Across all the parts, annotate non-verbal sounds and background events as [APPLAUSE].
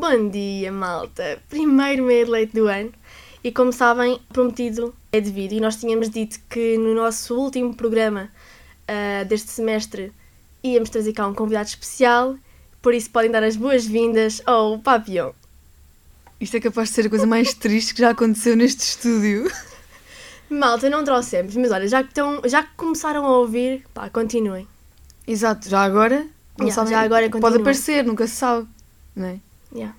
Bom dia, malta! Primeiro meio de leite do ano. E como sabem, prometido é devido. E nós tínhamos dito que no nosso último programa uh, deste semestre íamos trazer cá um convidado especial. Por isso podem dar as boas-vindas ao Papillon. Isto é capaz de ser a coisa mais triste que já aconteceu neste estúdio. Malta, não trouxemos, mas olha, já que, estão, já que começaram a ouvir, pá, continuem. Exato, já agora, não Yeah, sabem, já agora pode continuem. aparecer, nunca se sabe. Não é? Yeah.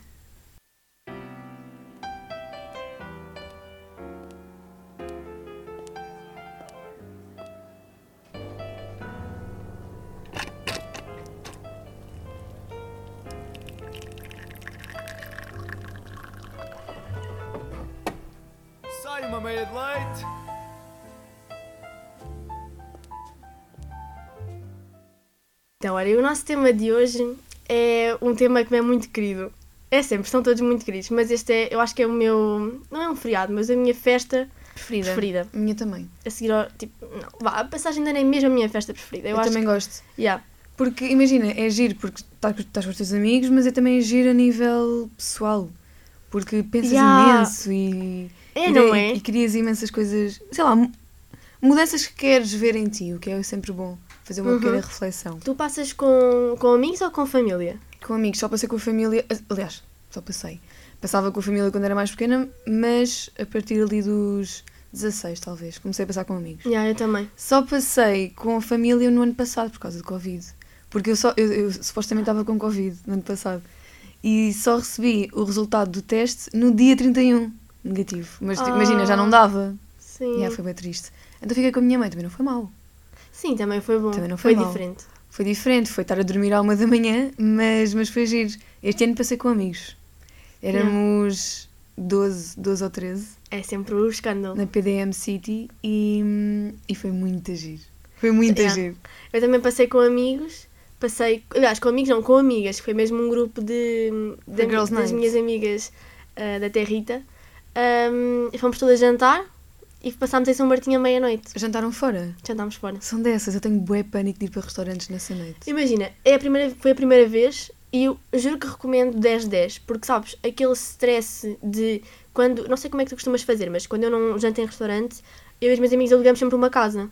Sai uma meia de leite. Então, olha, o nosso tema de hoje é um tema que me é muito querido. É sempre, são todos muito queridos, mas este é, eu acho que é o meu, não é um feriado, mas a minha festa Preferida. preferida. Minha também. A seguir ao, tipo, não, vá, a passagem ainda nem mesmo a minha festa preferida. Eu, Eu, acho também gosto. que, yeah. Porque, imagina, é giro porque estás com- os teus amigos, mas é também giro a nível pessoal. Porque pensas Yeah. imenso e, É, e, não e- é? e crias imensas coisas, sei lá, mu- mudanças que queres ver em ti, o que é sempre bom. Fazer uma Uhum. pequena reflexão. Tu passas com, com amigos ou com família? Com amigos, só passei com a família. Aliás, só passei. Passava com a família quando era mais pequena, mas a partir ali dos 16, talvez. Comecei a passar com amigos. Yeah, eu também. Só passei com a família no ano passado por causa do Covid. Porque eu, só, eu, eu supostamente estava com Covid no ano passado. E só recebi o resultado do teste no dia 31, negativo. Mas tipo, Ah. imagina, já não dava. Sim. E yeah, foi bem triste. Então fiquei com a minha mãe, também não foi mal. Sim, também foi bom. Também não foi mal. diferente. Foi diferente, foi estar a dormir à uma da manhã, mas, mas foi giro. Este ano passei com amigos. Éramos 12, 12 ou 13 É sempre o escândalo. na PDM City e, e foi muito giro. Foi muito Yeah. giro. Eu também passei com amigos. Passei, aliás, com amigos não, com amigas. Foi mesmo um grupo de, de das minhas amigas ah, da Territa. E fomos todas jantar e passámos em São Martinho à meia-noite. Jantaram fora? Jantámos fora. São dessas, eu tenho bué pânico de ir para restaurantes nessa noite. Imagina, é a primeira, foi a primeira vez e eu juro que recomendo 10-10, porque sabes, aquele stress de quando, não sei como é que tu costumas fazer, mas quando eu não janto em restaurante, eu e os meus amigos alugamos sempre uma casa.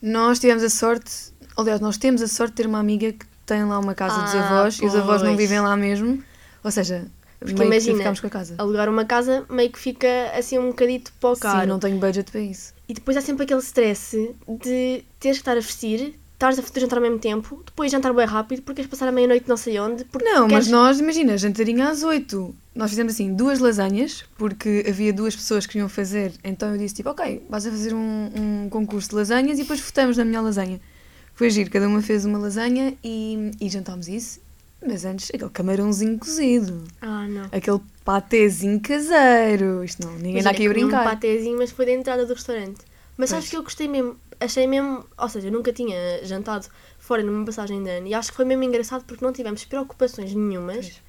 Nós tivemos a sorte, aliás, nós temos a sorte de ter uma amiga que tem lá uma casa dos Ah, avós e os avós não pois. vivem lá mesmo. Ou seja, Porque meio imagina, que com a casa. Alugar uma casa meio que fica assim um bocadito para o caro. Sim, não tenho budget para isso. E depois há sempre aquele stress de teres que estar a vestir, estares a fazer jantar ao mesmo tempo, depois jantar bem rápido, porque queres passar a meia-noite não sei onde. Porque Não, queres... mas nós, imagina, jantarinho às 8. Nós fizemos assim duas lasanhas, porque havia duas pessoas que iam fazer. Então eu disse tipo, ok, vais a fazer um, um concurso de lasanhas e depois votamos na melhor lasanha. Foi giro, cada uma fez uma lasanha e, e jantámos isso. Mas antes, aquele camarãozinho cozido. Ah, não. Aquele patezinho caseiro. Isto não, ninguém Imagina, aqui a brincar. um patezinho, mas foi da entrada do restaurante. Mas Pois. que eu gostei mesmo, achei mesmo, ou seja, eu nunca tinha jantado fora numa passagem de ano e acho que foi mesmo engraçado porque não tivemos preocupações nenhumas, Pois.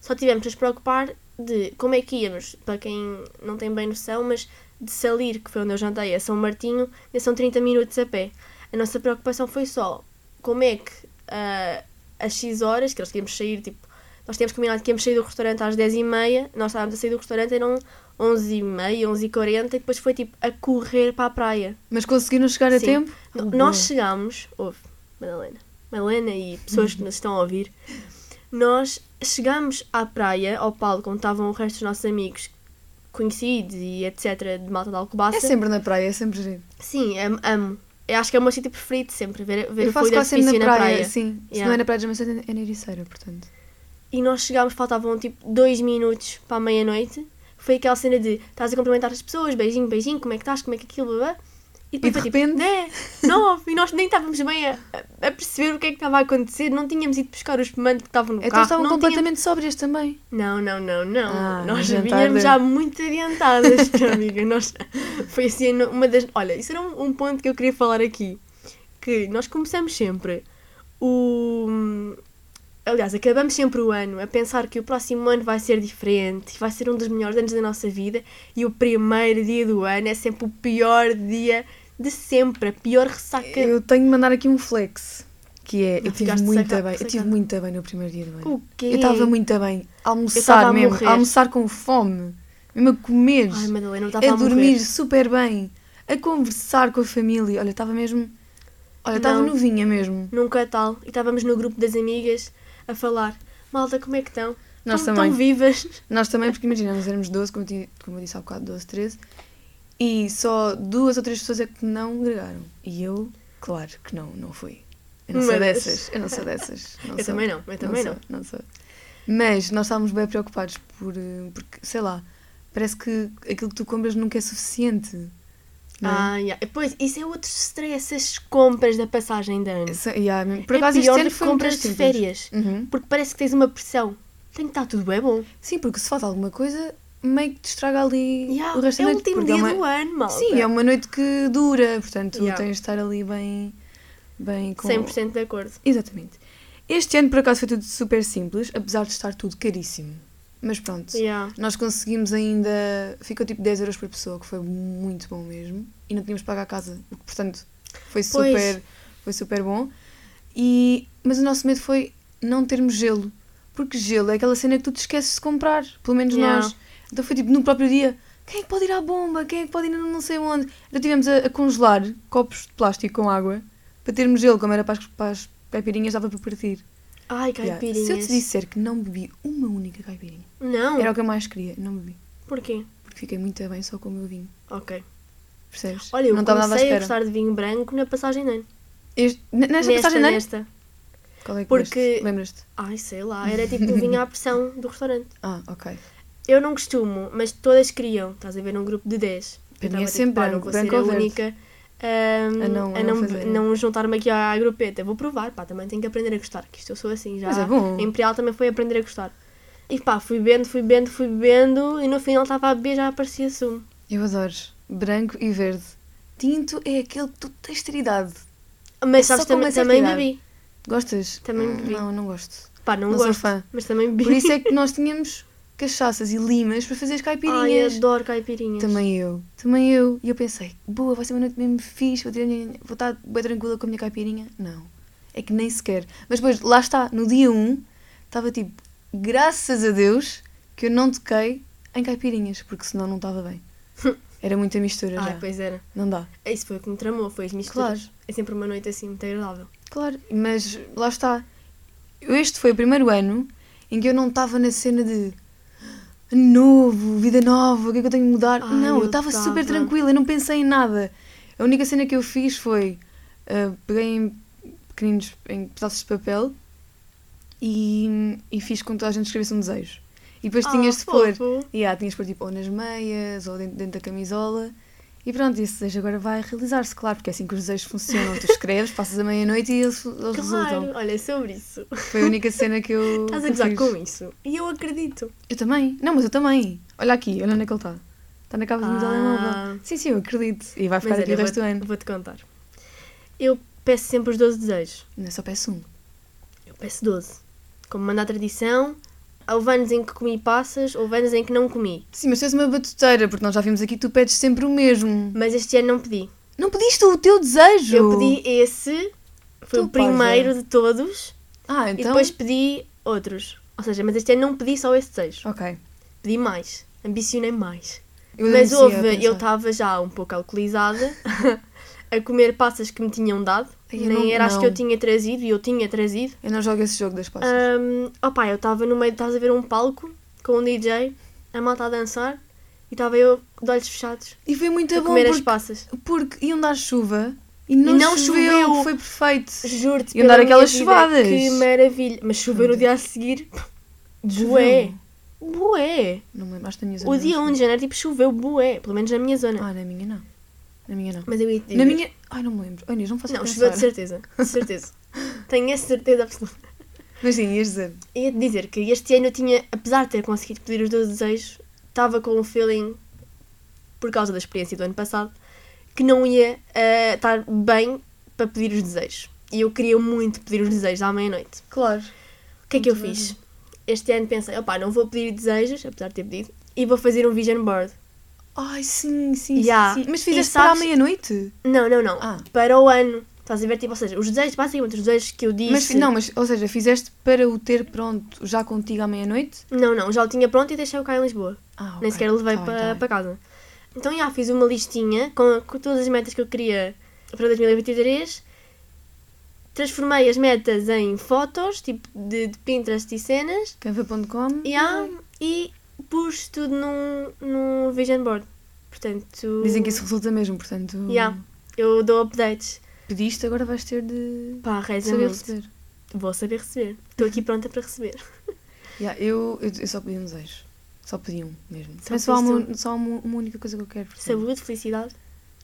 só tivemos de nos preocupar de como é que íamos, para quem não tem bem noção, mas de Salir, que foi onde eu jantei, a São Martinho, ainda são 30 minutos a pé. A nossa preocupação foi só como é que ah, às X horas, que nós de sair, tipo, nós tínhamos combinado que íamos sair do restaurante às 10h30, nós estávamos a sair do restaurante, eram 11h30, 11h40 e depois foi tipo a correr para a praia. Mas conseguiram chegar a Sim. tempo? N- Oh, nós chegámos, ouve, Madalena, Madalena e pessoas que nos estão a ouvir, nós chegámos à praia, ao palco onde estavam o resto dos nossos amigos conhecidos e etc. de malta de Alcobaça. É sempre na praia, é sempre giro. Sim, am- amo. Eu acho que é o meu sítio preferido sempre, ver, ver Eu faço quase sempre na praia, na praia. sim. Se Yeah. não é na praia de Jamaica, é na Ericeira, portanto. E nós chegámos, faltavam tipo dois minutos para a meia-noite. Foi aquela cena de estás a cumprimentar as pessoas, beijinho, beijinho, como é que estás, como é que aquilo, blá, blá. E depois E de foi tipo, repente? né? Não, e nós nem estávamos bem a, a perceber o que é que estava a acontecer, não tínhamos ido buscar o espumante que estava no Então carro. estavam não completamente sóbrias também. Não, não, não, não. Ah, nós de- já muito adiantadas, [LAUGHS] amiga. Nós, foi assim uma das. Olha, isso era um, um ponto que eu queria falar aqui. Que nós começamos sempre o. Aliás, acabamos sempre o ano a pensar que o próximo ano vai ser diferente, vai ser um dos melhores anos da nossa vida e o primeiro dia do ano é sempre o pior dia de sempre, a pior ressaca. Eu tenho de mandar aqui um flex. Que é, Não eu tive ficaste muito bem, eu tive muito bem no primeiro dia do ano. O quê? Eu estava muito bem. almoçar mesmo, morrer. a almoçar com fome, mesmo a comer, Ai, Madalena, a a dormir super bem, a conversar com a família. Olha, estava mesmo. Olha, estava novinha mesmo. Nunca tal. E estávamos no grupo das amigas a falar. Malta, como é que estão? Nós Estão também. tão vivas. Nós também, porque imagina, nós éramos 12, como eu, como eu disse há bocado, 12, 13, e só duas ou três pessoas é que não agregaram. E eu, claro que não, não fui. Eu não sou Mas- dessas, eu não sou dessas. [LAUGHS] Não Eu sou. também não, eu também não. sou, não sou. Mas nós estávamos bem preocupados por, eh, porque, sei lá, parece que aquilo que tu compras nunca é suficiente. É? Ah, yeah. Pois, isso é outro stress, as compras da passagem de ano. Essa- yeah. Por é acaso pior do ano que foi compras de férias. Uhum. Porque parece que tens uma pressão. Tem que estar tudo bem bom. Sim, porque se falta alguma coisa, meio que te estraga ali Yeah, o resto é da o noite. último porque é dia uma- do ano, malta. Sim, é uma noite que dura, portanto Yeah. tens de estar ali bem, bem com... 100% de acordo. Exatamente. Este ano, por acaso, foi tudo super simples, apesar de estar tudo caríssimo. Mas pronto, Yeah. nós conseguimos ainda... Ficou tipo 10 euros por pessoa, que foi muito bom mesmo. E não tínhamos pagar a casa, portanto, foi Pois. super, foi super bom. E... Mas o nosso medo foi não termos gelo. Porque gelo é aquela cena que tu te esqueces de comprar, pelo menos Yeah. nós. Então foi tipo no próprio dia, quem é que pode ir à bomba? Quem é que pode ir não sei onde? Então tivemos a, a congelar copos de plástico com água para termos gelo, como era para as, para as dava para partir. Ai, Yeah. caipirinhas. Se eu te disser que não bebi uma única caipirinha, Não. era o que eu mais queria, não bebi. Porquê? Porque fiquei muito bem só com o meu vinho, Ok. percebes? Olha, eu não comecei a gostar de vinho branco na passagem de ano. Este, nesta, nesta, passagem de ano? nesta. Qual é que Porque-? Lembras-te? Ai, sei lá. Era tipo um vinho à pressão do restaurante. [LAUGHS] Ah, ok. Eu não costumo, mas todas queriam. Estás a ver num grupo de 10. Para mim é tava sempre não branco, branco ou verde. única ahm, A não- a a não, não não juntar-me aqui à grupeta. Vou provar, pá, também tenho que aprender a gostar, que isto eu sou assim já. Mas é bom. A Imperial também foi aprender a gostar. E pá, fui bebendo, fui bebendo, fui bebendo e no final estava a beber já aparecia sumo. Eu adoro. Branco e verde. Tinto é aquele que tu tens ter idade. Mas Só sabes, também, também bebi. Gostas? Também bebi. Não, não gosto. Pá, não, Não sou gosto, fã. mas também bebi. Por isso é que [LAUGHS] nós tínhamos cachaças e limas para fazer as Ai, caipirinhas. adoro caipirinhas. também eu, também eu. E eu pensei, boa, vai ser uma noite mesmo fixe, vou, minha- vou estar bem tranquila com a minha caipirinha. Não, é que nem sequer. Mas depois, lá está, no dia 1, estava tipo, graças a Deus que eu não toquei em caipirinhas, porque senão não estava bem. [LAUGHS] Era muita mistura Ai, já. pois era. Não dá. Isso foi o que me tramou, foi as misturas. Claro. É sempre uma noite assim muito agradável. Claro, mas lá está. Este foi o primeiro ano em que eu não estava na cena de "Ano novo, vida nova, o que é que eu tenho de mudar? Ai, não, eu estava super tranquila, eu não pensei em nada. A única cena que eu fiz foi ah, peguei em pequeninos em pedaços de papel e, e fiz com que toda a gente escrevesse um desejo. E depois tinhas de pôr, Ah, fofo. yeah, tinhas de pôr tipo ou nas meias ou dentro, dentro da camisola. E pronto, esse desejo agora vai realizar-se, claro, porque é assim que os desejos funcionam. Tu escreves, passas a meia-noite e eles, eles Claro, resultam. olha, é sobre isso. Foi a única cena que eu. Estás a gozar com isso. E eu acredito. Eu também. Não, mas eu também. Olha aqui, olha onde é que ele está. Está na capa do meu Ah. telemóvel. Sim, sim, eu acredito. E vai ficar Mas aqui olha, o resto do ano. vou-te contar. Eu peço sempre os 12 desejos. Não, só peço um. Eu peço 12. Como manda a tradição, houve anos em que comi passas, houve anos em que não comi. Sim, mas tu és uma batuteira, porque nós já vimos aqui que tu pedes sempre o mesmo. Mas este ano não pedi. Não pediste o teu desejo? Eu pedi esse, foi Tu, o primeiro de todos, Ah, e então. depois pedi outros. Ou seja, mas este ano não pedi só esse desejo. Ok. Pedi mais. Ambicionei mais. Eu Mas houve, eu estava já um pouco alcoolizada [LAUGHS] a comer passas que me tinham dado. Eu Nem não- era as que eu tinha trazido e eu tinha trazido. Eu não jogo esse jogo das passas. Um, opa, eu estava no meio, estás a ver um palco com um DJ, a malta a dançar e estava eu de olhos fechados e foi muito a bom comer as porque, passas. porque iam dar chuva e não, não choveu. choveu. Foi perfeito. Juro-te, Iam dar aquelas chuvadas. Que maravilha. Mas choveu no dia a seguir. Bué. Bué. Não me lembro, acho que na minha O dia não 1 de janeiro, tipo, choveu bué. Pelo menos na minha zona. Ah, na minha não. Na minha não. Mas eu ia dizer. Na minha. Ai, não me lembro. Ai, Inês, não faço Não, choveu de certeza. De certeza. [LAUGHS] Tenho essa certeza absoluta. Mas sim, ias dizer. Ia-te dizer que este ano eu tinha, apesar de ter conseguido pedir os 12 desejos, estava com um feeling, por causa da experiência do ano passado, que não ia eh, estar bem para pedir os desejos. E eu queria muito pedir os desejos à meia-noite. Claro. O que é que eu Muito fiz? Este ano pensei, opá, não vou pedir desejos, apesar de ter pedido, e vou fazer um vision board. Ai, sim, sim, Ya. sim. Mas fizeste para à sabes- meia-noite? Não, não, não. Ah. Para o ano. Estás a ver, tipo, ou seja, os desejos, basicamente os desejos que eu disse. Mas, não, mas, ou seja, fizeste para o ter pronto já contigo à meia-noite? Não, não, já o tinha pronto e deixei-o cá em Lisboa. Ah, Nem sequer o levei Tá para, tá para casa. Então, já, fiz uma listinha com, com todas as metas que eu queria para 2023. Transformei as metas em fotos, tipo de, de Pinterest e cenas. Canva.com? Já, e pus tudo num, num vision board. Portanto, Dizem que isso resulta mesmo, portanto. Já. eu dou updates. Pediste, agora vais ter de Pá, reza saber muito. receber. Vou saber receber. Estou aqui pronta para receber. [LAUGHS] Yeah, eu, eu, eu só pedi um desejo. Só pedi um mesmo. Só Também só há uma, só há uma, uma única coisa que eu quero. portanto, Saúde, felicidade.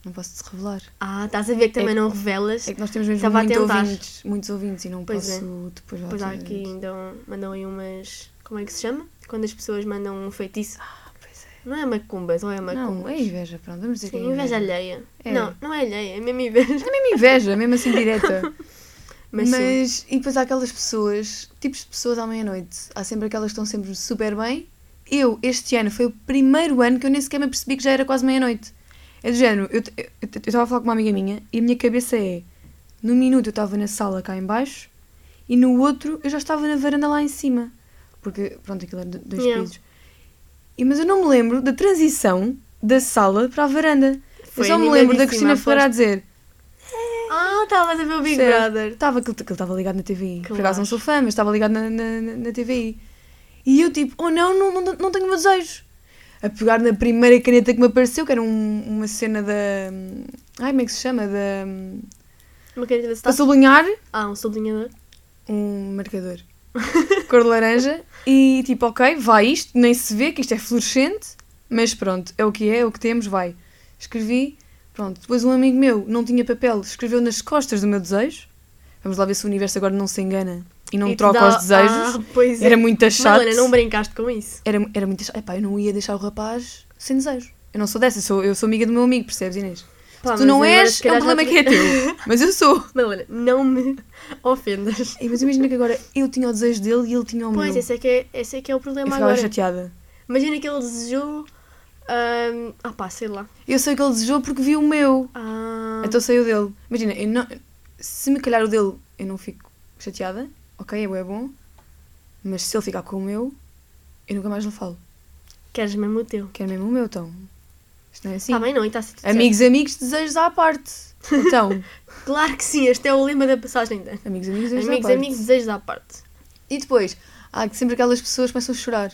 Não posso te revelar. Ah, estás a ver que também É- não revelas. É que nós temos mesmo muito ouvintes, muitos ouvintes e não Pois é. posso depois lá Depois há ter- aqui então mandam aí umas. Como é que se chama? Quando as pessoas mandam um feitiço. Ah, pois é. Não é macumbas, ou é macumbas? Não, é inveja, pronto, vamos dizer que é Sim, inveja alheia. É. Não, não é alheia, é mesmo inveja. É mesmo inveja, mesmo assim direta. Mas, [LAUGHS] Mas, sim. e depois há aquelas pessoas, tipos de pessoas à meia-noite. Há sempre aquelas que estão sempre super bem. Eu, este ano, foi o primeiro ano que eu nem sequer me percebi que já era quase meia-noite. É do género, eu estava a falar com uma amiga minha e a minha cabeça é: no minuto eu estava na sala cá em baixo e no outro eu já estava na varanda lá em cima. Porque, pronto, aquilo era do- dois Yeah. pisos. E, mas eu não me lembro da transição da sala para a varanda. Foi eu só me lembro da Cristina Ferreira a dizer: Ah, estavas a ver o Big Certo. Brother. Estava, aquilo estava ligado na TVI. Por Claro. acaso não sou fã, mas estava ligado na, na, na- TVI. E eu tipo, oh não, não, não, não tenho meus desejos. A pegar na primeira caneta que me apareceu, que era um- uma cena da... Ai, como é que se chama? Da... Uma caneta de Para sublinhar, Ah, um sublinhador. um marcador. [LAUGHS] Cor de laranja. E tipo, ok, vai isto, nem se vê que isto é fluorescente, mas pronto, é o que é, é o que temos, vai. Escrevi, pronto. Depois um amigo meu não tinha papel, escreveu nas costas do meu desejo. Vamos lá ver se o universo agora não se engana e não E troca dá- os desejos. Ah, pois é. Era muito chato. Não brincaste com isso. Era, era muito chato. Epá, eu não ia deixar o rapaz sem desejo. Eu não sou dessa, eu sou, eu sou amiga do meu amigo, percebes, Inês? Pá, tu não és, é um problema que é te- teu. [LAUGHS] Mas eu sou. Madalena, não me [LAUGHS] ofendas. Ei, Mas imagina que agora eu tinha o desejo dele e ele tinha o Pois, meu. esse é, que é, esse é que é o eu problema ficava agora. chateada. Imagina que ele desejou. ahm, ah pá, sei lá. Eu sei que ele desejou porque viu o meu. Ah, Então saiu dele. Imagina, eu não, se me calhar o dele eu não fico chateada, ok, é bom, mas se ele ficar com o meu, eu nunca mais lhe falo. queres mesmo o teu. Quero mesmo o meu, então. Isto não é assim. Está bem, não, e está tudo certo. amigos, amigos, desejos à parte. Então, [LAUGHS] Claro que sim, este é o lema da passagem da. amigos, amigos, desejos Amigos, à parte. amigos, desejos à parte. E depois, há sempre aquelas pessoas que começam a chorar.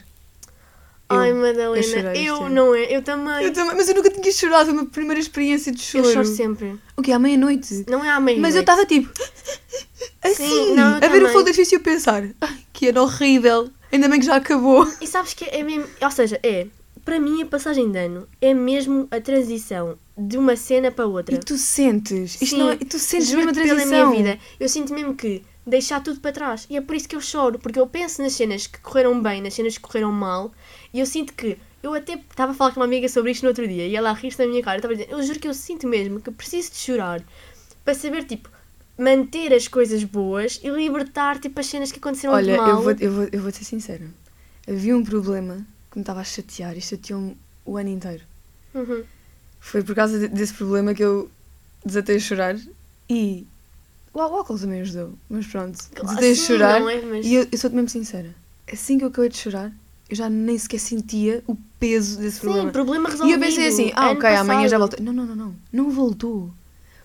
Eu- Ai, Madalena, eu eu, não é, eu também. Eu também, mas eu nunca tinha chorado, a minha primeira experiência de Eu choro. choro sempre. O que? À meia-noite? Não é à meia Mas eu estava tipo. [LAUGHS] Assim, não, eu a ver o também. fogo de artifício e a pensar. Ai, que era horrível. Ainda bem que já acabou. E sabes que é mesmo. Ou seja, é. Para mim, a passagem de ano é mesmo a transição de uma cena para outra. E tu sentes. Isto Sim, não é, e tu sentes mesmo a Juro-te pela transição. minha vida. Eu sinto mesmo que deixar tudo para trás. E é por isso que eu choro, porque eu penso nas cenas que correram bem, nas cenas que correram mal, e eu sinto que. Eu até estava a falar com uma amiga sobre isto no outro dia e ela rir-se na minha cara. Eu estava a dizer, eu juro que eu sinto mesmo que preciso de chorar para saber, tipo, manter as coisas boas e libertar, tipo, as cenas que aconteceram Olha, de mal. eu vou, eu, vou, eu vou ser sincera. Havia um problema que me estava a chatear e chateou-me o ano inteiro. Uhum. Foi por causa de- desse problema que eu desatei a chorar e. O álcool também ajudou, mas pronto. Desatei a chorar é? Mas- e eu, eu sou-te mesmo sincera. Assim que eu acabei de chorar, eu já nem sequer sentia o peso desse Sim, problema. problema E resolvido. eu pensei assim, ah, ano ok, amanhã já passado. volto. Não, não, não, não. Não voltou.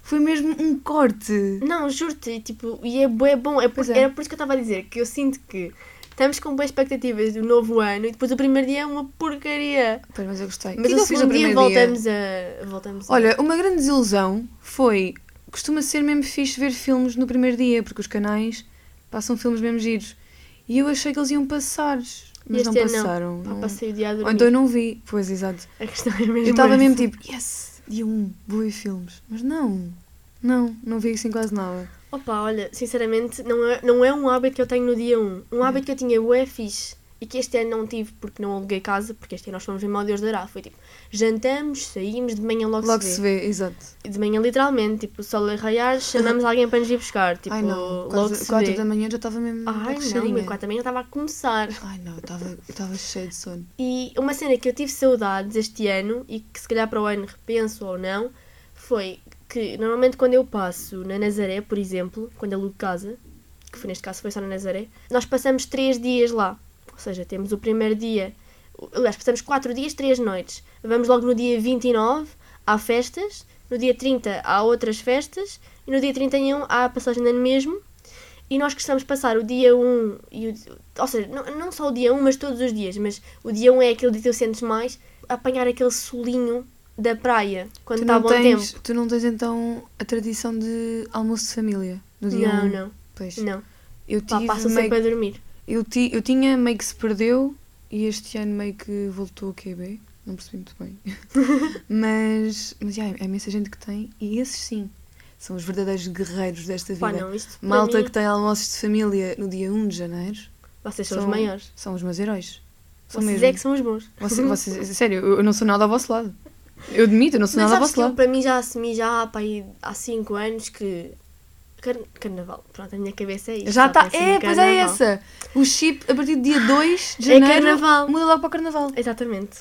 Foi mesmo um corte. Não, juro-te, tipo, e é, é bom. É por, é. Era por isso que eu estava a dizer que eu sinto que estamos com boas expectativas do novo ano e depois o primeiro dia é uma porcaria. Pois, mas eu gostei. Mas o que que o segundo dia primeiro dia? voltamos a. Voltamos a... Olha, uma grande desilusão foi. Costuma ser mesmo fixe ver filmes no primeiro dia, porque os canais passam filmes mesmo giros. E eu achei que eles iam passar, mas Este não não. passaram. Pá, não. passei o dia a Ou dormir. então eu não vi. Pois, exato. A questão é mesmo. Eu estava mesmo tipo, yes, dia 1, vou ver filmes. Mas não, não, não vi assim quase nada. Opa, olha, sinceramente, não é, não é um hábito que eu tenho no dia 1. Um hábito que eu tinha bué fixe e que este ano não tive porque não aluguei casa, porque este ano nós fomos mesmo ao Deus dará. Foi tipo, jantamos, saímos, de manhã logo, Logo se vê. se vê, exato. De manhã, literalmente, tipo, sol a raiar, chamamos alguém para nos ir buscar. [LAUGHS] Tipo, Ai não, logo quase se 4 vê. da manhã já estava mesmo. Ai, não, meu 4 também eu estava a começar. Ai não, estava cheio de sono. E uma cena que eu tive saudades este ano e que se calhar para o ano repenso ou não, foi que normalmente quando eu passo na Nazaré, por exemplo, quando alugo casa, que foi neste caso foi só na Nazaré, nós passamos três dias lá. Ou seja, temos o primeiro dia, aliás, passamos quatro dias, três noites. Vamos logo no dia 29, há festas, no dia 30 há outras festas, e no dia 31 há a passagem de ano mesmo. E nós gostamos passar o dia 1, e o, ou seja, não, não só o dia 1, mas todos os dias, mas o dia 1 é aquele dia que tu sentes mais, apanhar aquele solinho da praia, quando está bom tens, tempo. tu não tens então a tradição de almoço de família no dia Não, um? não, Pois. não. Eu Pá, tive passam meio sempre a dormir. Eu, ti, eu tinha meio que se perdeu e este ano meio que voltou a QB. Não percebi muito bem. [LAUGHS] mas mas já, é imensa gente que tem e esses sim são os verdadeiros guerreiros desta vida. Pá, não, Malta mim, que tem almoços de família no dia 1 de janeiro vocês são, são- os maiores. são os meus heróis. São Vocês mesmo. é que são os bons. Vocês, vocês- sério, eu eu não sou nada ao vosso lado. Eu admito, eu não sou Mas nada sabes que eu, para mim já assumi já há, pá, aí, há 5 anos que car- carnaval. Pronto, a minha cabeça é isso. Já está. penso no É, pois é essa. O chip a partir do dia 2 de É janeiro carnaval. muda logo para o carnaval. Exatamente.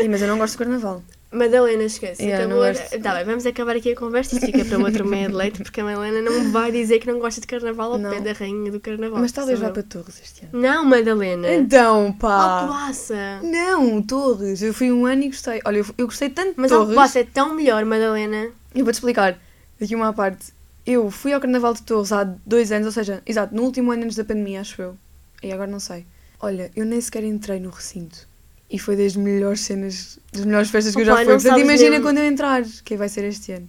Ih, mas eu não gosto do carnaval. [LAUGHS] Madalena, esquece. Yeah, acabou. gosto. Tá bem, vamos acabar aqui a conversa. Isto fica para outro meia de leite, porque a Madalena não vai dizer que não gosta de carnaval ao Não. pé da rainha do carnaval. Mas talvez vá para Torres este ano. Não, Madalena. Então, pá. Alcobaça. Não, Torres. Eu fui um ano e gostei. Olha, eu, eu gostei tanto de Mas Torres. Alcobaça é tão melhor, Madalena. Eu vou-te explicar. Daqui uma à parte. Eu fui ao Carnaval de Torres há dois anos, ou seja, exato, no último ano antes da pandemia, acho eu. E agora não sei. Olha, eu nem sequer entrei no recinto. E foi das melhores cenas, das melhores festas que eu já fui. Portanto, imagina mesmo. quando eu entrar, que vai ser este ano.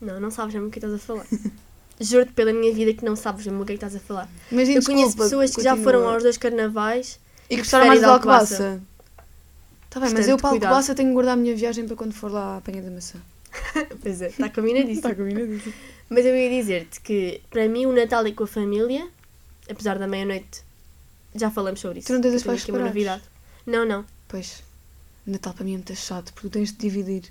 Não, não sabes mesmo o que estás a falar. [LAUGHS] Juro-te pela minha vida que não sabes mesmo o que é estás a falar. Imagina, eu conheço desculpa, pessoas que já foram aos dois carnavais E e gostaram mais de Alcobaça. Alcobaça. Tá bem, mas eu para. Alcobaça tenho que guardar a minha viagem para quando for lá à apanha da maçã. [LAUGHS] Pois é, está combinadíssimo. Está [LAUGHS] combinadíssimo. Mas eu ia dizer-te que para mim o Natal é com a família, apesar da meia-noite, já falamos sobre isso. Tu não tens tenho pais separados? novidade. Não, não. Pois, Natal para mim é muito chato, porque tu tens de dividir.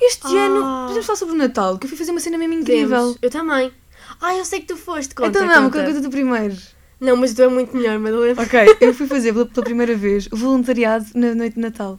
Este Ah. ano, podemos falar sobre o Natal, que eu fui fazer uma cena mesmo incrível. Podemos. Eu também. Ah, eu sei que tu foste, conta, então não, conta. conta tu primeiro. Não, mas tu é muito melhor, Madalena. Ok, eu fui fazer pela, pela primeira vez o voluntariado na noite de Natal.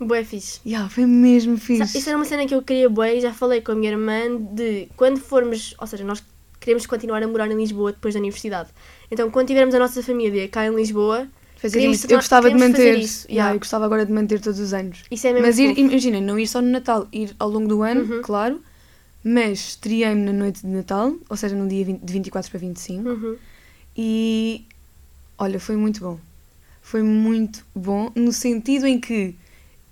Boé fixe. Ya, foi mesmo fixe. Isso era uma cena que eu queria bué e já falei com a minha irmã de quando formos, ou seja, nós queremos continuar a morar em Lisboa depois da universidade. Então, quando tivermos a nossa família cá em Lisboa, Fazer queríamos isso. Eu gostava de manter. isso, Ya, ya. eu gostava agora de manter todos os anos. isso é mesmo Mas ir, imagina, não ir só no Natal, ir ao longo do ano, Uhum. claro. Mas estreiei-me na noite de Natal, ou seja, no dia 20 de 24 para 25. Uhum. E olha, foi muito bom. Foi muito bom no sentido em que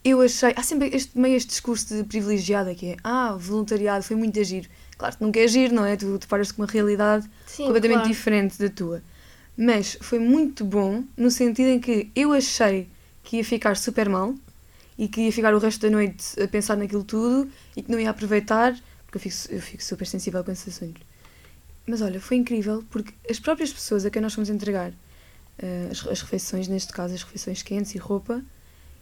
eu achei. Há sempre este, meio este discurso de privilegiada que é ah, voluntariado foi muito agir. Claro que nunca é agir, não é? Tu te paras com uma realidade Sim, completamente claro. diferente da tua. Mas foi muito bom no sentido em que eu achei que ia ficar super mal e que ia ficar o resto da noite a pensar naquilo tudo e que não ia aproveitar, porque eu fico, eu fico super sensível com esses assuntos. Mas olha, foi incrível porque as próprias pessoas a quem nós fomos entregar eh, as, as refeições, neste caso as refeições quentes e roupa,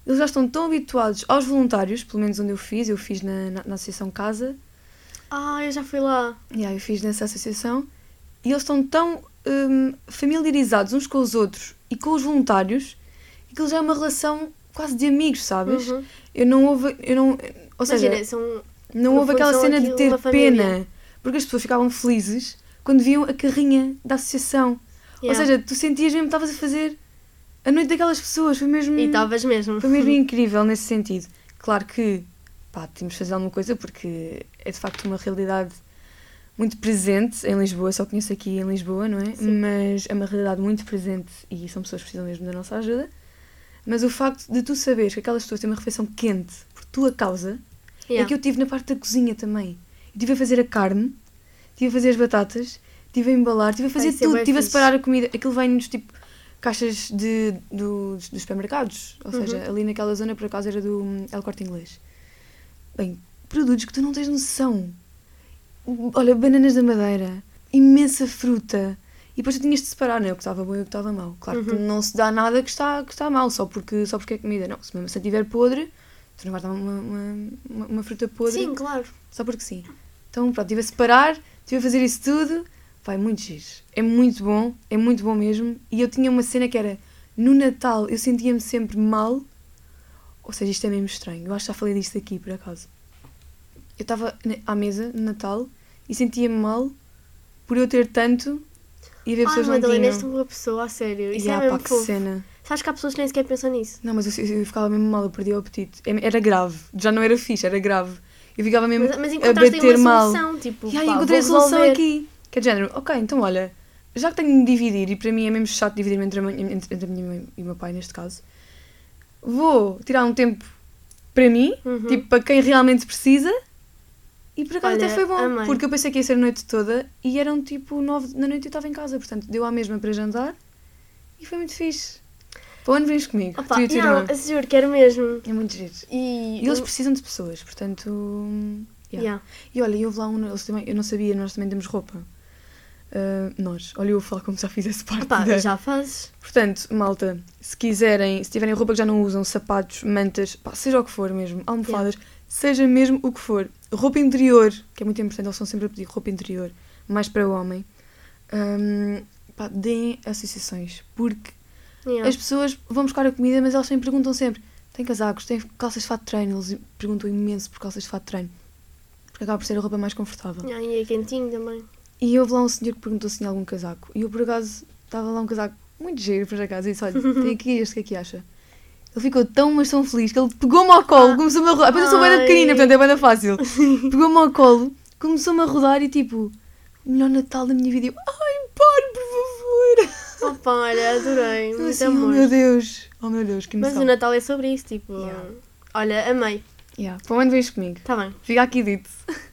eles já estão tão habituados aos voluntários, pelo menos onde eu fiz, eu fiz na, na, na Associação Casa, Ah, eu já fui lá. Yeah, eu fiz nessa associação e eles estão tão hum, familiarizados uns com os outros e com os voluntários eles já é uma relação quase de amigos, sabes? Uhum. Eu não houve, eu não, ou seja, Imagina, são não houve aquela cena de aquilo ter pena, porque as pessoas ficavam felizes quando viam a carrinha da associação. Ou Yeah. seja, tu sentias mesmo que estavas a fazer a noite daquelas pessoas, foi mesmo E estavas mesmo. foi mesmo [LAUGHS] incrível nesse sentido. Claro que pá, tínhamos de fazer alguma coisa porque é de facto uma realidade muito presente em Lisboa, só conheço aqui em Lisboa, não é? Sim. Mas é uma realidade muito presente e são pessoas que precisam mesmo da nossa ajuda. Mas o facto de tu saberes que aquelas pessoas têm uma refeição quente por tua causa é Yeah. que eu tive na parte da cozinha também. Eu estive a fazer a carne, estive a fazer as batatas, estive a embalar, estive a fazer é tudo, estive a separar a comida. Aquilo vem nos tipo caixas de, do- dos supermercados, ou Uhum. seja, ali naquela zona por acaso era do hum, El Corte Inglês. Bem, produtos que tu não tens noção. Olha, bananas da madeira, imensa fruta. E depois tu tinhas de separar, não é? O que estava bom e o que estava mau. Claro que Uhum. não se dá nada que está, que está mal, só porque, só porque é comida. Não, se mesmo se estiver podre, tu não vais dar uma, uma, uma, uma fruta podre Sim, claro. só porque sim. Então, pronto, estive a separar, estive a fazer isso tudo. Vai, muito giro. É muito bom, é muito bom mesmo. E eu tinha uma cena que era, no Natal, eu sentia-me sempre mal. Ou seja, isto é mesmo estranho. Eu acho que já falei disto aqui, por acaso. Eu estava à mesa no Natal e sentia-me mal por eu ter tanto e ver Ai, pessoas que não Madalena, és tinham. uma pessoa, a sério. Isso Ya, é pá, que fofo. cena. Sabes que há pessoas que nem sequer pensam nisso. Não, mas eu, eu ficava mesmo mal, eu perdia o apetite. É- Era grave, já não era fixe, era grave. Eu ficava mesmo Mas, mas a bater uma mal. solução, tipo, E aí pá, encontrei a solução resolver. aqui. Que é de género, ok, então olha, já que tenho de me dividir, e para mim é mesmo chato dividir-me entre, entre, entre a minha mãe e o meu pai, neste caso, vou tirar um tempo para mim, Uhum. tipo, para quem realmente precisa, e por acaso Olha, até foi bom, amei. porque eu pensei que ia ser a noite toda, e eram tipo nove da noite eu estava em casa, portanto, deu à mesma para jantar, e foi muito fixe. Para o ano vens comigo, Opa, tu e a tua não, irmã. juro, quero mesmo. É muito giro. E, E eles precisam de pessoas, portanto... yeah. Yeah. E olha, houve lá um, eles também, eu não sabia, nós também temos roupa. Ah, nós, olha, eu vou falar como se já fizesse parte Opa, da... já fazes. Portanto, malta, se quiserem, se tiverem roupa que já não usam, sapatos, mantas, pá, seja o que for mesmo, almofadas, seja mesmo o que for. Roupa interior, que é muito importante, eles estão sempre a pedir roupa interior, mais para o homem. Hum, pá, deem associações, porque Yeah. as pessoas vão buscar a comida, mas elas sempre perguntam sempre: tem casacos, tem calças de fato de treino? Eles perguntam imenso por calças de fato de treino, porque acaba por ser a roupa mais confortável. Yeah, e é quentinho também. E houve lá um senhor que perguntou se tinha algum casaco. E eu, por acaso, estava lá um casaco muito giro, por acaso, e disse: Olha, [LAUGHS] tem aqui este, o que é que acha? Ele ficou tão, mas tão feliz que ele pegou-me ao colo, começou-me a rodar. Depois eu sou Ai. pequenina, portanto é bem fácil. [LAUGHS] Pegou-me ao colo, começou-me a rodar e tipo, o melhor Natal da minha vida. Eu, ai, pare, por favor. [LAUGHS] Opa, olha, adorei. Eu Muito assim, oh amor. meu Deus, oh meu Deus, que Mas emoção. o Natal é sobre isso, tipo. Yeah. Olha, amei. Yeah, para onde vens comigo? Tá bem. Fica aqui dito. [LAUGHS]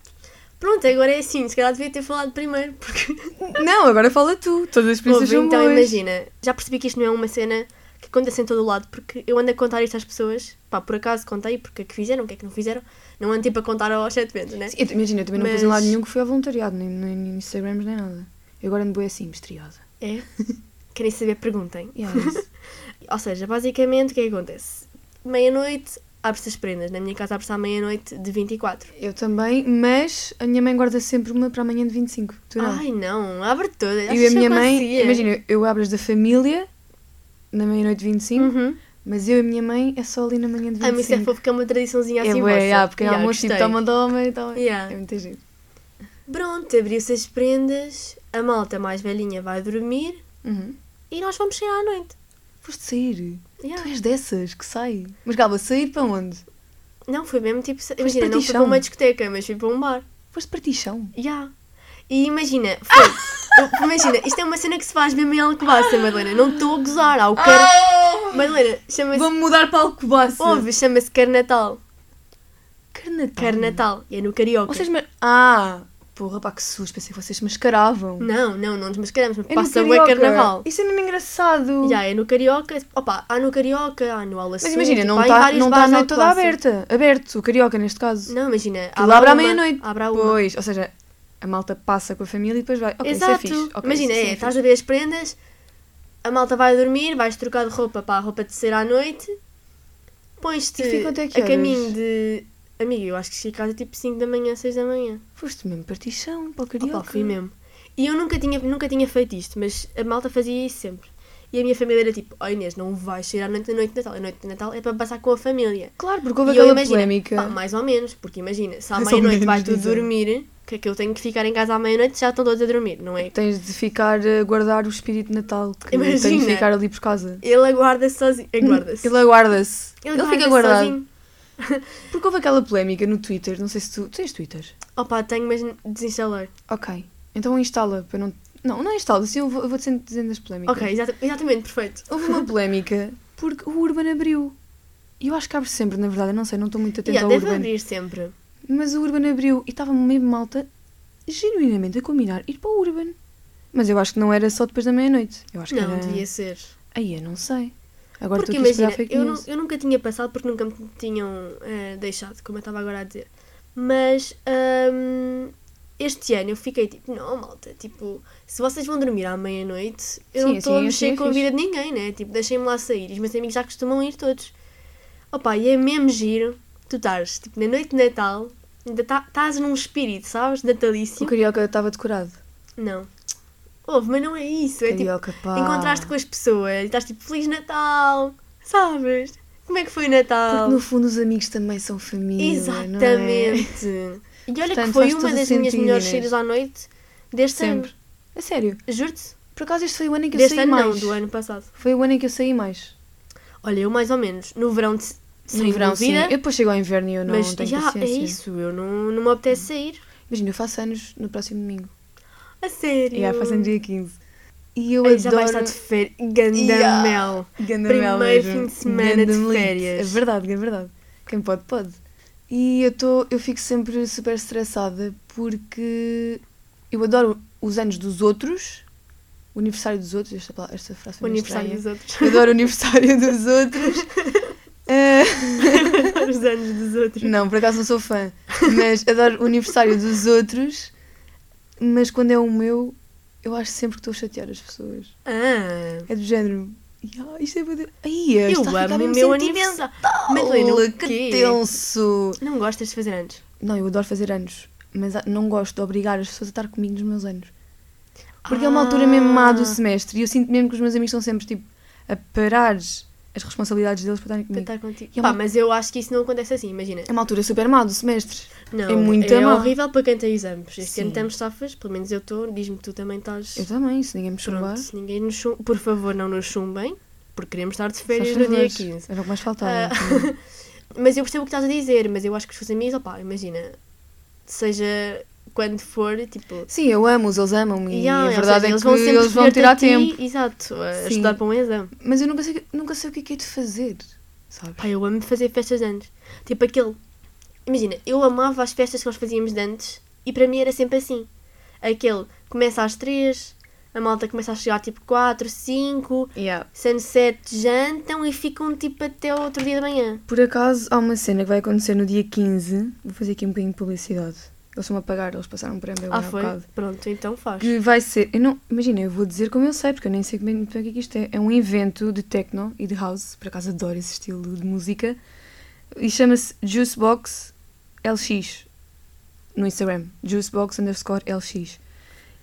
Pronto, agora é assim. Se calhar devia ter falado primeiro, porque. Não, agora fala tu. Todas as experiências Ouve, são então boas. imagina, já percebi que isto não é uma cena que acontece em todo o lado, porque eu ando a contar isto às pessoas, pá, por acaso contei, porque é que fizeram, o que é que não fizeram, não ando tipo a contar aos sete ventos, né? Sim, eu- imagina, eu também não pus em Mas- lado nenhum que foi ao voluntariado, nem, nem no Instagram, nem nada. Eu agora ando bem assim, misteriosa. É? [LAUGHS] Querem saber, perguntem. Yeah, é. [LAUGHS] Ou seja, basicamente, o que é que acontece? Meia-noite, abre-se as prendas. Na minha casa abre-se à meia-noite de 24. eu também, mas a minha mãe guarda sempre uma para amanhã de 25. Tu não. Ai, não, abre todas. e a minha mãe, imagina, eu abro as da família na meia-noite de 25, Uhum. mas eu e a minha mãe é só ali na manhã de 25. Ah, mas isso é fofo que é uma tradiçãozinha É assim bué, vossa. yeah, porque é Yeah, almoço tipo, toma, toma e toma. Yeah. É muito giro. Pronto, abriu-se as prendas, a malta mais velhinha vai dormir Uhum. e nós vamos sair à noite. Foste sair. Yeah. Tu és dessas que sai. Mas Galba, sair para onde? Não, foi mesmo tipo. Imagina, não fui para uma discoteca, mas fui para um bar. Foste partichão. Ya. E imagina, foi. [LAUGHS] eu- imagina, isto é uma cena que se faz mesmo em Alcobaça, Madalena. Não estou a gozar. Há o car... Madalena, chama-se. Vamos mudar para Alcobaça. Ouve, chama-se Carnatal. Carnatal. Carnatal. E é no Carioca. Vocês. Ah, porra, pá, que susto. Pensei que vocês mascaravam. Não, não, não nos mascaramos, mas É passa o carnaval. Isso é mesmo engraçado. Já, é no Carioca. Opa, há no Carioca, há no Aula Mas Sul, imagina, tipo, não está não tá a noite toda aberta. Aberto, o Carioca neste caso. Não, imagina. Aquilo abre à meia-noite. Abre à uma. Pois, ou seja, a malta passa com a família e depois vai. Ok, Exato. isso é fixe. Ok, Imagina, isso é, é estás a ver as prendas, a malta vai dormir, vais trocar de roupa para a roupa de ser à noite, pões-te a caminho de. Amiga, eu acho que cheguei a casa tipo 5 da manhã, 6 da manhã. Foste mesmo partição para o Carioca. Opa, fui mesmo. E eu nunca tinha, nunca tinha feito isto, mas a malta fazia isso sempre. E a minha família era tipo, oh Inês, não vais sair à noite da noite de Natal. A noite de Natal é para passar com a família. Claro, porque houve aquela imagina, polémica. pá, mais ou menos, porque imagina, se à [LAUGHS] meia-noite vai ela. dormir, que é que eu tenho que ficar em casa à meia-noite, já estão todos a dormir, não é? Tens de ficar a guardar o espírito de Natal, que tem de Imagina. ficar ali por casa. Ele aguarda-se sozinho. Aguarda-se. Ele aguarda-se. Ele, guarda-se fica guardado. sozinho. [LAUGHS] Porque houve aquela polémica no Twitter, não sei se tu. Tu tens Twitter? Opa, tenho, mas desinstalei. Ok. Então instala para não. Não, não instala, assim eu vou, eu vou dizendo, dizendo as polémicas. Ok, exata- exatamente, perfeito. Houve uma [LAUGHS] polémica porque o Urban abriu. E eu acho que abre sempre, na verdade, eu não sei, não estou muito atenta Yeah, ao deve Urban. abrir sempre. Mas o Urban abriu e estava mesmo malta genuinamente a combinar ir para o Urban. Mas eu acho que não era só depois da meia-noite. Eu acho que Não, era. devia ser. Aí eu não sei. Agora Porque imagina, eu, news. eu nunca tinha passado porque nunca me tinham eh, deixado, como eu estava agora a dizer. Mas hum, este ano eu fiquei tipo, não, malta, tipo, se vocês vão dormir à meia-noite, eu Sim, não estou assim, a mexer com a vida de ninguém, né? Tipo, deixem-me lá sair. Os meus amigos já costumam ir todos. Opa, e é mesmo giro, tu estás, tipo, na noite de Natal, ainda tá- estás num espírito, sabes? Natalício. O Carioca estava decorado. Não. Houve, mas não é isso. É tipo, Carioca, pá. encontraste com as pessoas e estás tipo, Feliz Natal, sabes? Como é que foi o Natal? Porque no fundo os amigos também são família. É? Exatamente. E olha Portanto, que foi uma das minhas melhores saídas à noite deste Sempre. ano. A sério. Juro-te. Por acaso este foi o ano em que eu Deste saí ano mais. não, do ano passado. Foi o ano em que eu saí mais. Olha, eu mais ou menos. No verão, de, sem no verão, sim. Eu depois chego ao inverno e eu não mas tenho já, é paciência. isso. Eu não, não me apetece sair. Imagina, eu faço anos no próximo domingo. A sério. E yeah, faço anos dia 15. E eu Ai, já adoro... vais estar de férias. Ganda Yeah. Primeiro mesmo. fim de semana de férias. É verdade, é verdade. Quem pode, pode. E eu, tô, eu fico sempre super estressada porque eu adoro os anos dos outros, o aniversário dos outros, esta, esta frase O aniversário estranha. dos outros. Eu adoro o aniversário dos outros. [LAUGHS] Eh, [LAUGHS] Os anos dos outros. não, por acaso não sou fã, mas adoro o aniversário dos outros, mas quando é o meu, eu acho sempre que estou a chatear as pessoas. Ah. É do género. "Ya, isto é muito... Ai, Eu amo o meu sentimental." aniversário. Madalena, que tenso! Não gostas de fazer anos? Não, eu adoro fazer anos, mas não gosto de obrigar as pessoas a estar comigo nos meus anos. Porque é uma altura mesmo má do Ah. semestre e eu sinto mesmo que os meus amigos estão sempre tipo a parar as responsabilidades deles para estarem Para comigo. estar contigo. É Pá, uma- mas eu acho que isso não acontece assim, imagina. É uma altura super má do semestre. Não, é muito é má. horrível para quem tem exames. Este ano estamos safas, pelo menos eu estou. Diz-me que tu também estás. Eu também, se ninguém me chumbar. Pronto, se ninguém nos chum... Por favor, não nos chumbem, porque queremos estar de férias no dia favores. 15. Era o que mais faltava. Também. [LAUGHS] Mas eu percebo o que estás a dizer, mas eu acho que os teus amigos, opá, imagina, seja quando for, tipo. Sim, eu amo-os, eles amam-me e a verdade seja, é eles que vão eles vão tirar a ti, tempo. Exato, a Sim. estudar para um exame. Mas eu nunca sei, nunca sei o que é que é de fazer, sabes? Pá, eu amo fazer festas de anos. Tipo aquele. Imagina, eu amava as festas que nós fazíamos de antes e para mim era sempre assim. Aquele começa às 3, a malta começa a chegar tipo 4, 5, Yeah. sunset jantam e ficam tipo até o outro dia de manhã. Por acaso, há uma cena que vai acontecer no dia 15. Vou fazer aqui um bocadinho de publicidade. Eles estão a pagar, eles passaram para mim Ah, foi? bocado. Pronto, então faz. Que vai ser. Eu não, imagina, eu vou dizer como eu sei, porque eu nem sei bem muito bem o que é que isto é. É um evento de techno e de house. Por acaso adoro esse estilo de música. E chama-se Juicebox LX no Instagram. Juicebox underscore LX.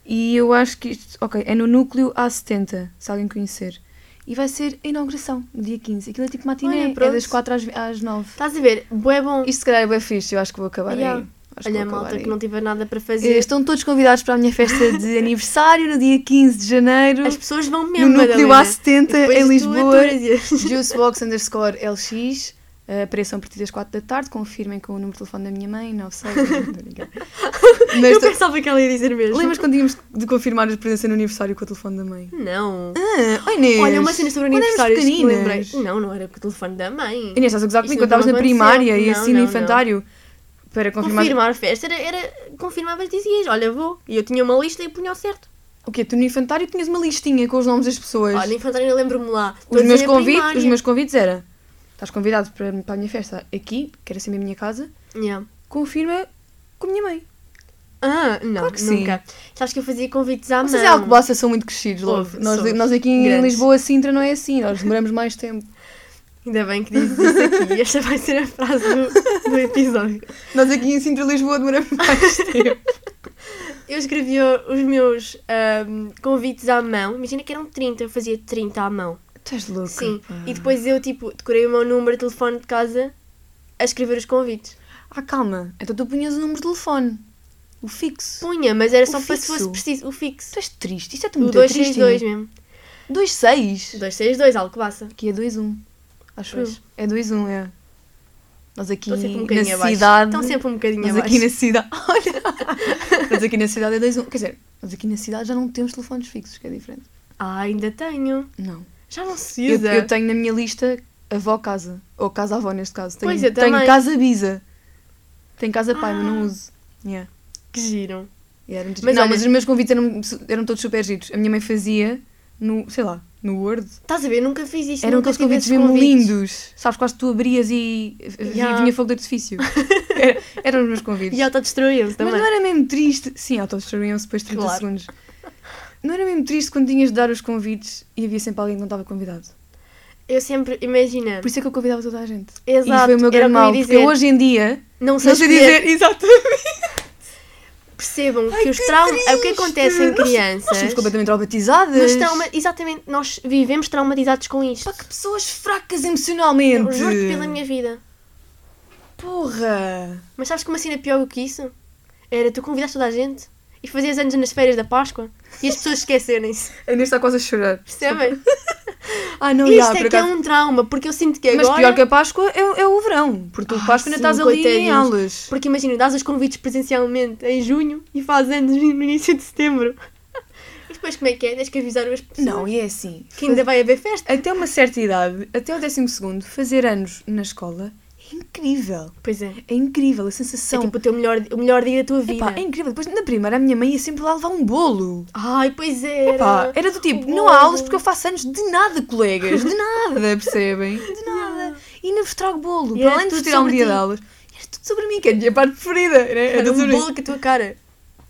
E eu acho que isto, ok, é no núcleo A70, se alguém conhecer. E vai ser a inauguração, no dia 15. Aquilo é tipo matiné, é das 4 às, às 9. Estás a ver? Bué bom. Isto se calhar é bem fixe, eu acho que vou acabar Yeah. aí. Acho que Olha, vou malta acabar que aí. não tiver nada para Eh, fazer. Estão todos convidados para a minha festa de [LAUGHS] aniversário no dia 15 de janeiro. As pessoas vão no mesmo, núcleo Madalena. A70 Depois em Lisboa. e- Juicebox underscore LX. Uh, apareçam a partir das 4 da tarde. Confirmem com o número de telefone da minha mãe, 96. não, não, ninguém. [LAUGHS] Mas Eu tô- pensava que ela ia dizer mesmo. Lembras quando tínhamos de confirmar a presença no aniversário com o telefone da mãe? Não. Ah, oi Inês! Olha, uma cena sobre aniversários que lembrei. Não, não era com o telefone da mãe. Inês, estás a gozar comigo quando estavas na primária e Não, assim no não, infantário? Para confirmar. Confirmar a festa era, era confirmavas dizias, olha, vou. E eu tinha uma lista e punha ao certo. O quê? Tu no infantário tinhas uma listinha com os nomes das pessoas. Olha, no infantário eu lembro-me lá. Os meus, convites, os meus convites era estás convidado para, para a minha festa aqui, que era sempre a minha casa, Yeah. confirma com a minha mãe. Ah, não, Claro que sim. nunca. Sabes que eu fazia convites à mão. Vocês em Alcobaça são muito crescidos, logo. Nós, nós aqui em grandes. Lisboa, Sintra, não é assim, nós demoramos mais tempo. Ainda bem que dizes isso aqui. [LAUGHS] Esta vai ser a frase do, do episódio. Nós aqui em Sintra, Lisboa, demoramos mais [LAUGHS] tempo. Eu escrevia os meus ahm, convites à mão. Imagina que eram 30, eu fazia 30 à mão. Tu és louca. Sim. pá. E depois eu, tipo, decorei o meu número de telefone de casa a escrever os convites. Ah, calma. Então tu punhas o número de telefone. O fixo. Punha, mas era O só para se fixo? fosse preciso. O fixo. Tu és triste. Isso é O muito 262 triste. mesmo. 26. 262, Alcobaça. Aqui é 21. Acho Pois. eu. É 21, é. Nós aqui um na abaixo. cidade. Estão sempre um bocadinho Nós abaixo. aqui na cidade. [LAUGHS] Olha! [LAUGHS] Nós aqui na cidade é 2-1. Quer dizer, nós aqui na cidade já não temos telefones fixos, que é diferente. Ah, ainda tenho. Não. Já não se Eu, usa. eu tenho na minha lista avó casa. Ou casa avó neste caso. Tenho, Pois, eu tenho também. casa bisa. Tenho casa pai, mas não Ah. uso. Yeah. Que giram. Yeah, Mas não, olha- mas os meus convites eram, eram todos super giros. A minha mãe fazia no, sei lá, no Word. Estás a ver? Eu nunca fiz isto. Eram aqueles convites mesmo convites. lindos. Sabes, quase tu abrias e e Yeah. vinha fogo de artifício. [LAUGHS] Era- eram os meus convites. E autodestruíam-se Mas também. não era mesmo triste. Sim, autodestruíam-se depois de 30 Claro. segundos. Não era mesmo triste quando tinhas de dar os convites e havia sempre alguém que não estava convidado. Eu sempre, imagina. Por isso é que eu convidava toda a gente. Exato, e isso foi o meu grande mal. dizer. Porque eu hoje em dia não sei não sei dizer [LAUGHS] exatamente. Percebam que os traumas. O que acontece em Nós- Nós crianças. somos completamente traumatizadas. Nós trauma... Exatamente, nós vivemos traumatizados com isto. Pá, que pessoas fracas emocionalmente. Eu juro pela minha vida. Porra. Mas sabes que uma cena pior do que isso? Era tu convidaste toda a gente e fazias anos nas férias da Páscoa e as pessoas esquecerem-se. Ainda está quase a chorar. Percebem? [LAUGHS] Ah, não, Isto já, é que é um trauma, porque eu sinto que Mas agora. pior que a Páscoa é, é o verão, porque tu Ah, Páscoa ainda estás ali em aulas. Porque imagina, dás os convites presencialmente em junho e faz anos no início de setembro. [LAUGHS] E depois como é que é? Tens que avisar as pessoas Não, e é assim. que ainda vai haver festa. Até uma certa idade, até o décimo segundo, fazer anos na escola incrível. Pois é. É incrível a É sensação. tipo o, teu melhor, o melhor dia da tua vida. Epá, é incrível. Depois, na primeira, a minha mãe ia sempre lá levar um bolo. Ai, pois era. Epá, era do tipo, não há aulas porque eu faço anos de nada, colegas. De nada, [LAUGHS] percebem? De nada. E ainda vos trago bolo. Para além de vos tirar um dia ti. de aulas. Era tudo sobre mim, que é a minha parte preferida. Né? Era Era um sobre bolo com a tua cara.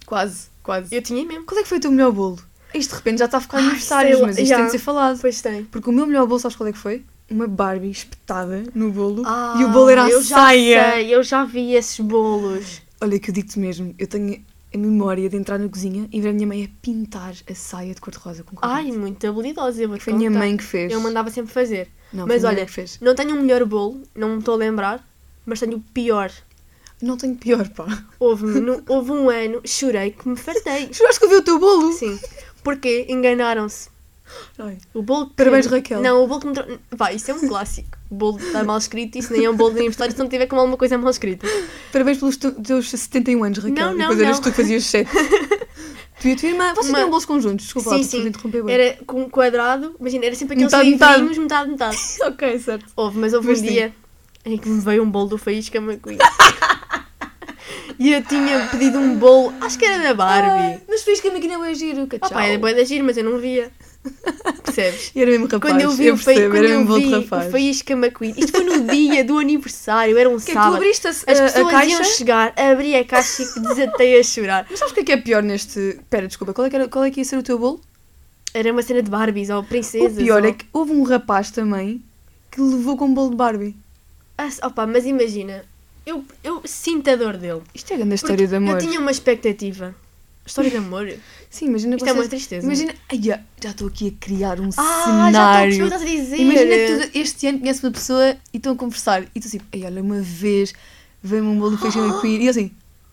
Quase, quase. Eu tinha mesmo. Qual é que foi o teu melhor bolo? Isto de repente já está a ficar aniversários, mas isto já. tem de ser falado. Pois tem. Porque o meu melhor bolo, sabes qual é que foi? Uma Barbie espetada no bolo Ah, e o bolo era a eu já saia. sei, eu já vi esses bolos. Olha que eu digo-te mesmo, eu tenho a memória de entrar na cozinha e ver a minha mãe a pintar a saia de cor-de-rosa com Ai, corrente. muito habilidosa, eu vou Foi a minha mãe que fez. Eu mandava sempre fazer. Não, Mas olha. Não tenho o melhor bolo, não me estou a lembrar, mas tenho o pior. Não tenho pior, pá. Houve, no- houve um ano, chorei que me fartei. Juraste [LAUGHS] que eu vi o teu bolo? Sim. Porque enganaram-se. Ai. O bolo que... Parabéns, Raquel. Não, o bolo que me trouxe... Vá, isso é um clássico. O bolo está mal escrito, isso nem é um bolo de aniversário se não tiver com alguma coisa mal escrita. Parabéns pelos tu- teus 71 anos, Raquel. Não, não, Depois eras não. tu que fazias 7. [LAUGHS] tu e a tua irmã, vocês Uma- tinham bolsos conjuntos, desculpa sim, sim. interromper. Era com um quadrado, imagina, era sempre aqueles Metade, metade. livrinhos, metade, metade. [LAUGHS] Ok, certo. Houve, mas houve Mas um sim. dia em que me veio um bolo do Faísca McQueen. [LAUGHS] e eu tinha pedido um bolo, acho que era da Barbie. Ai, mas fez que a máquina é giro, que Ah, pá, era boa agir, mas eu não via. Percebes? E era mesmo rapaz, Quando eu vi, o, percebo, quando eu vi rapaz. o Faísca McQueen, isto foi no dia do aniversário, era um Que é, tu sábado. abriste a, As a- a pessoas caixa... iam chegar, abri a caixa e desatei a chorar. Mas sabes o que é que é pior neste... Pera, desculpa, qual é que, era, qual é que ia ser o teu bolo? Era uma cena de Barbies ou princesas. o pior ou... é que houve um rapaz também que levou com um bolo de Barbie. Ah, opa, mas imagina, eu, eu sinto a dor dele. Isto é a grande história de amor. Eu tinha uma expectativa. História de amor? Sim, imagina Isto é uma tristeza. Imagina... Ai, já estou aqui a criar um Ah, já estou a cenário. dizer. Imagina que tu este ano conheces uma pessoa e estão a conversar e tu assim, ai, olha, uma vez veio-me um bolo do Peixe McQueen e eu assim,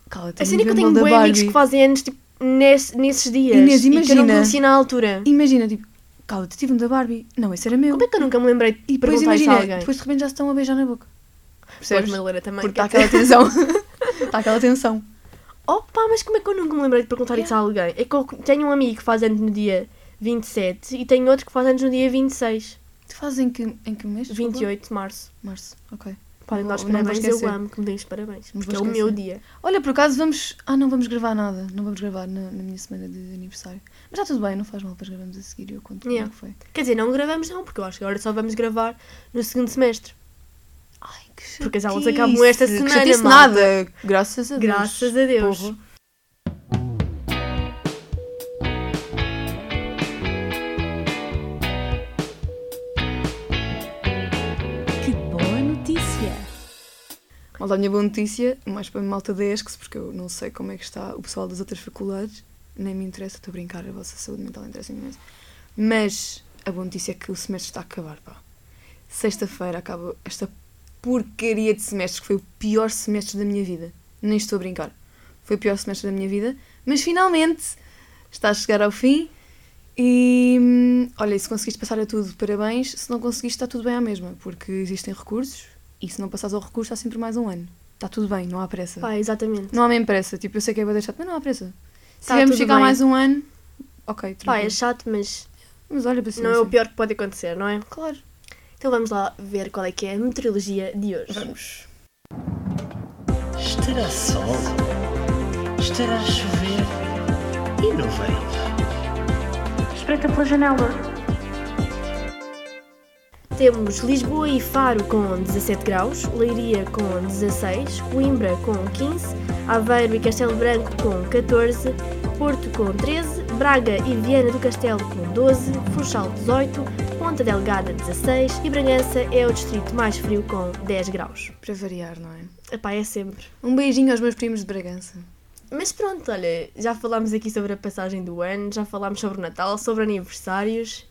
cala-te, A cena é que eu tenho bem amigos que fazem anos tipo, nesse, nesses dias. Inês, E que eu não imagina. conhecia na altura. Imagina, tipo, cala-te, tive um da Barbie. Não, esse era meu. Como é que eu nunca me lembrei de E depois imagina, depois de repente já se estão a beijar na boca. Pois, Percebes? Madeira também. Porque está aquela tensão. Está [LAUGHS] aquela tensão. Opa, mas como é que eu nunca me lembrei de perguntar isso a alguém? É que eu tenho um amigo que faz anos no dia 27 e tenho outro que faz anos no dia 26. Tu fazes em que, em que mês? desculpa? 28 de março. Março, ok. Podem dar os parabéns, eu amo que me deem os parabéns. Porque é o meu dia. Olha, por acaso vamos... Ah, não vamos gravar nada. Não vamos gravar na, na minha semana de aniversário. Mas está tudo bem, não faz mal, depois gravamos a seguir e eu conto Yeah. como é que foi. Quer dizer, não gravamos não, porque eu acho que agora só vamos gravar no segundo semestre. Ai, que Porque as aulas chatice. acabam esta Que semana, chatice malta. nada. Graças a Deus. Graças a Deus. Porra. Que boa notícia! Malta, a minha boa notícia, mais para a malta da ESCS, porque eu não sei como é que está o pessoal das outras faculdades, nem me interessa, estou a brincar, a vossa saúde mental interessa imenso. Mas a boa notícia é que o semestre está a acabar, pá. Sexta-feira acaba esta porcaria de semestre, que foi o pior semestre da minha vida. Nem estou a brincar. Foi o pior semestre da minha vida, mas finalmente está a chegar ao fim. E hum, olha, se conseguiste passar a tudo, parabéns. Se não conseguiste, está tudo bem à mesma, porque existem recursos e se não passares ao recurso, há sempre mais um ano. Está tudo bem, não há pressa. Pá, exatamente. Não há mesmo pressa. Tipo, eu sei que é para deixar, mas não há pressa. Se Tá tivermos ficar bem. mais um ano, ok, Pá, é tranquilo. chato, mas Mas olha, paciência. não é o pior que pode acontecer, não é? Claro. Então vamos lá ver qual é que é a meteorologia de hoje. Vamos. Estará sol? Estará a chover? E no vento? Espreita pela janela. Temos Lisboa e Faro com 17 graus, Leiria com 16, Coimbra com 15, Aveiro e Castelo Branco com 14, Porto com 13, Braga e Viana do Castelo com 12, Funchal 18, Ponta Delgada 16 e Bragança é o distrito mais frio com 10 graus. Para variar, não é? Epá, é sempre. Um beijinho aos meus primos de Bragança. Mas pronto, olha, já falámos aqui sobre a passagem do ano, já falámos sobre o Natal, sobre aniversários.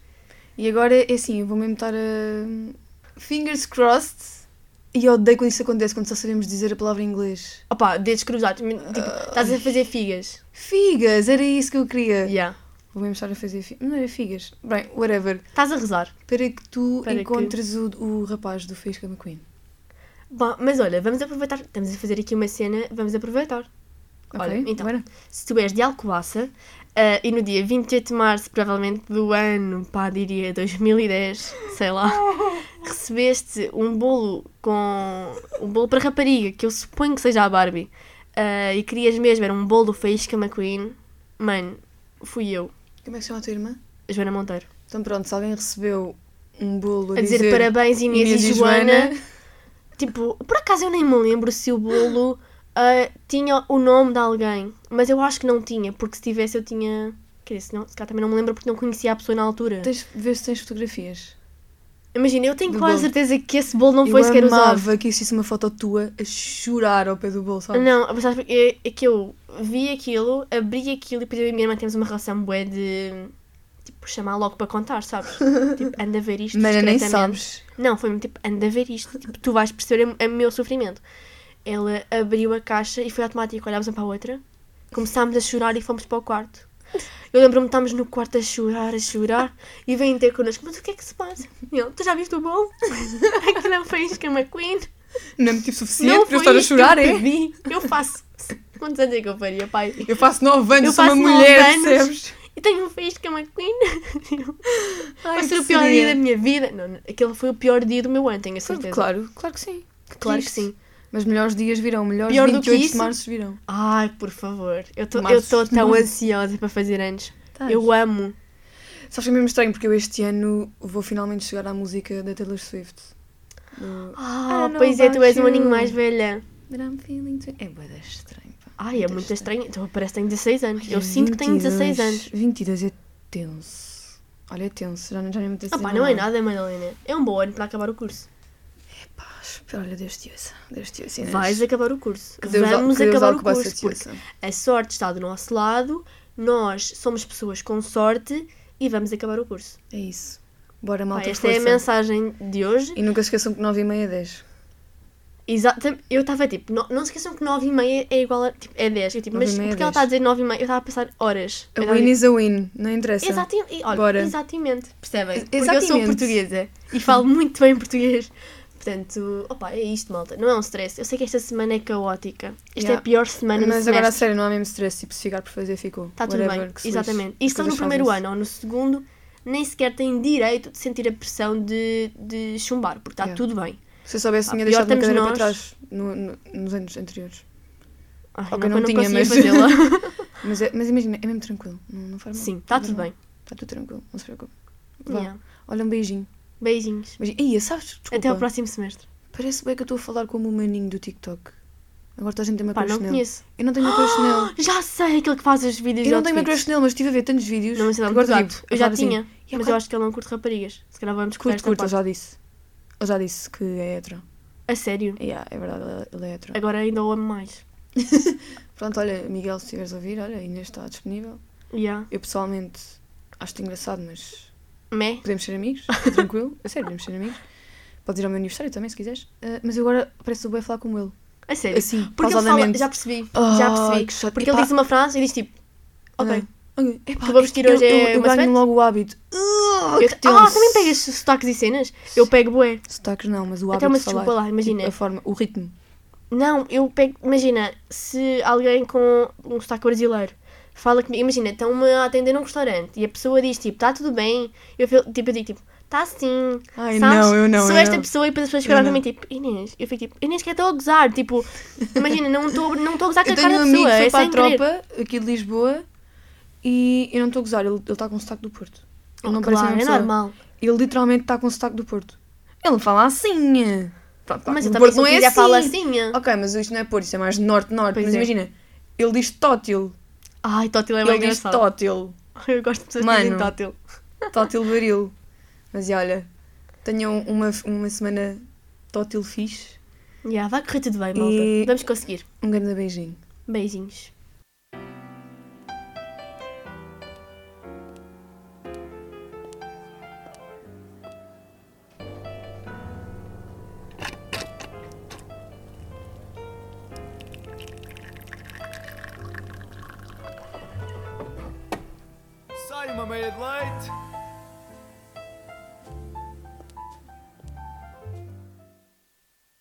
E agora é assim, eu vou mesmo estar a. Fingers crossed E eu odeio quando isso acontece, quando só sabemos dizer a palavra em inglês. Opa, dedos cruzados. Tipo, Ah. estás a fazer figas. Figas, era isso que eu queria. Yeah. Vou mesmo estar a fazer figas. Não era figas. Bem, whatever. Estás a rezar. Para que tu Para que- encontres o, o rapaz do Faísca McQueen. Bom, mas olha, vamos aproveitar. Estamos a fazer aqui uma cena, vamos aproveitar. Olha, Ok? então, se tu és de Alcobaça ah, e no dia 28 de março, provavelmente do ano, pá, diria 2010, sei lá, [LAUGHS] recebeste um bolo com. um bolo para rapariga, que eu suponho que seja a Barbie, ah, e querias mesmo, era um bolo do Faísca McQueen, mano, fui eu, Como é que se chama a tua irmã? Joana Monteiro. Então pronto, se alguém recebeu um bolo a, A dizer, parabéns Inês, Inês e e Joana. Joana. Tipo, por acaso eu nem me lembro se o bolo [LAUGHS] ah, tinha o nome de alguém. Mas eu acho que não tinha, porque se tivesse eu tinha. Quer dizer, se, não, se calhar também não me lembro porque não conhecia a pessoa na altura. Tens, vê se tens fotografias. Imagina, eu tenho quase bolo. certeza que esse bolo não foi eu sequer usado. amava que existisse uma foto tua a chorar ao pé do bolo, sabes? Não, mas sabes, é, é que eu vi aquilo, abri aquilo e depois eu e a minha irmã temos uma relação bué de. Tipo, chamar logo para contar, sabes? [LAUGHS] tipo, anda a ver isto. Mana, nem sabes. Não, foi tipo, anda a ver isto. Tipo, tu vais perceber o meu sofrimento. Ela abriu a caixa e foi automático. Olhámos uma para a outra, começámos a chorar e fomos para o quarto. Eu lembro-me, estávamos no quarto a chorar, a chorar, e vêm ter connosco, mas o que é que se passa? E tu já viste o bolo? [LAUGHS] Aquilo não foi isca McQueen? Não é motivo suficiente Não para eu estar a chorar, que eu é? pedi. Eu faço. Quantos anos é que eu faria, pai? Eu faço 9 anos, Eu sou uma nove mulher, anos. percebes? E tenho um faísca McQueen. [LAUGHS] Ai, Vai ser que o pior seria. dia da minha vida. Não, não, aquele foi o pior dia do meu ano, tenho a certeza. Claro, claro que sim. Claro que triste. sim. Mas melhores dias virão, melhores Pior do que 28 isso? de março virão. Ai, por favor. Eu estou tão Março. ansiosa para fazer anos. Eu amo. Sabes que é mesmo estranho porque eu este ano vou finalmente chegar à música da Taylor Swift. Do Ah, know pois é, tu és um aninho mais velha. But I'm feeling too... É bué da estranho, pá. Ai, é Muito muito estranho. Então parece que tenho 16 anos. Ai, Eu é sinto que tenho 16 22. anos. 22 é tenso. Olha, é tenso. Já, já nem me Ah pá, não é nada, Madalena. É um bom ano para acabar o curso. Pá, olha, Deus te ouça. Deus te ouça. Inês. Vais acabar o curso. Que Deus, Vamos que Deus acabar o curso. Porque a sorte está do nosso lado. Nós somos pessoas com sorte e vamos acabar o curso. É isso. Bora, Pá, malta, esta é a força. mensagem de hoje. E nunca se esqueçam que 9 e meia é 10. Exato. Eu estava tipo, não, não se esqueçam que 9 e meia é igual a. Tipo, é 10. Eu, tipo, 9 mas é porque ela 10. está a dizer 9 e meia? Eu estava a pensar horas. A win is a win. Não interessa. Exatamente. Olha, Bora. exatamente. Percebem? Porque eu sou Exatamente. portuguesa e falo muito bem português. Portanto, opa, é isto, malta. Não é um stress. Eu sei que esta semana é caótica. Esta é Yeah. a pior semana Mas agora a sério, não há mesmo stress. Tipo, se ficar por fazer, ficou. Está tudo bem. Exatamente. E só no primeiro ano ou no segundo, nem sequer têm direito de sentir a pressão de, de chumbar, porque está Yeah. tudo bem. Se eu soubesse, Ah, tinha deixado uma cadeira para nós. trás no- no- nos anos anteriores. Ai, Ok, não, não não tinha, mas- [LAUGHS] fazê-la. [LAUGHS] Mas, é- mas imagina, é mesmo tranquilo. Não, não faz mal. Sim, está tudo bem. Está tudo tranquilo, não se preocupe. Vá. Yeah. Olha, um beijinho. Beijinhos. beijinho. Ia, sabes? Desculpa. Até ao próximo semestre. Parece bem que eu estou a falar como o maninho do TikTok. Agora toda a gente tem uma Pá, crush não nele. conheço. Eu não tenho uma crush nele. [GASPS] Já sei, aquele que faz os vídeos Eu não tenho uma crush nele, mas estive a ver tantos vídeos. Não, mas ele é muito gato. Eu já assim, tinha, "E mas eu acho que ele não curte raparigas. Se calhar vamos esta curto, ele já disse. Ele já disse que é hetero. A sério. Yeah, é verdade, ele- ele é hetero. Agora ainda o amo mais. [LAUGHS] Pronto, olha, Miguel, se estiveres a ouvir, olha, a Inês está disponível. Yeah. Eu pessoalmente acho-te engraçado, mas Mé. podemos ser amigos, [LAUGHS] tranquilo. A sério, podemos ser amigos. Podes ir ao meu aniversário também, se quiseres. Ah, mas eu agora parece o bem falar com ele. A sério. Assim, Porque ele fala, já percebi, Ah, já percebi. Porque Epá. ele diz uma frase e diz tipo, ok. Ah, ok. Epá, que eu vestir eu- hoje eu, é eu uma ganho logo o hábito. Ah, Eu- ah, também pegas sotaques e cenas? Eu pego bué. Sotaques não, mas o hábito Até uma de falar. desculpa lá, imagina. Tipo, a forma, o ritmo. Não, eu pego, imagina, se alguém com um sotaque brasileiro fala comigo, imagina, estão-me a atender num restaurante e a pessoa diz tipo, está tudo bem, eu, tipo, eu digo tipo, está sim, Ai, sabes? não, eu não, Sou eu esta não. pessoa e depois as pessoas ficaram para não. mim tipo, Inês, eu fico tipo, Inês que estou a gozar, tipo, imagina, não estou não a gozar com Eu a cara tenho da um amigo pessoa, que foi é para a sem querer. tropa aqui de Lisboa e eu não estou a gozar, ele está com o sotaque do Porto. Ele não Oh, parece a claro, mesma é pessoa. normal. Ele literalmente está com o sotaque do Porto. Ele fala assim. Pronto, pá, Mas eu também Porto eu não é assim. falo assim. Ok, mas isto não é Porto, isto é mais norte-norte. Mas é. imagina, ele diz tótil. Ai, tótil é bem ele diz engraçado. tótil. [LAUGHS] Eu gosto de pessoas que dizem Mano. tótil. Tótil [LAUGHS] baril. Mas e olha, tenham uma, uma semana tótil fixe. Yeah, vai correr tudo bem, malta. E- Vamos conseguir. Um grande beijinho. Beijinhos. Uma meia de leite.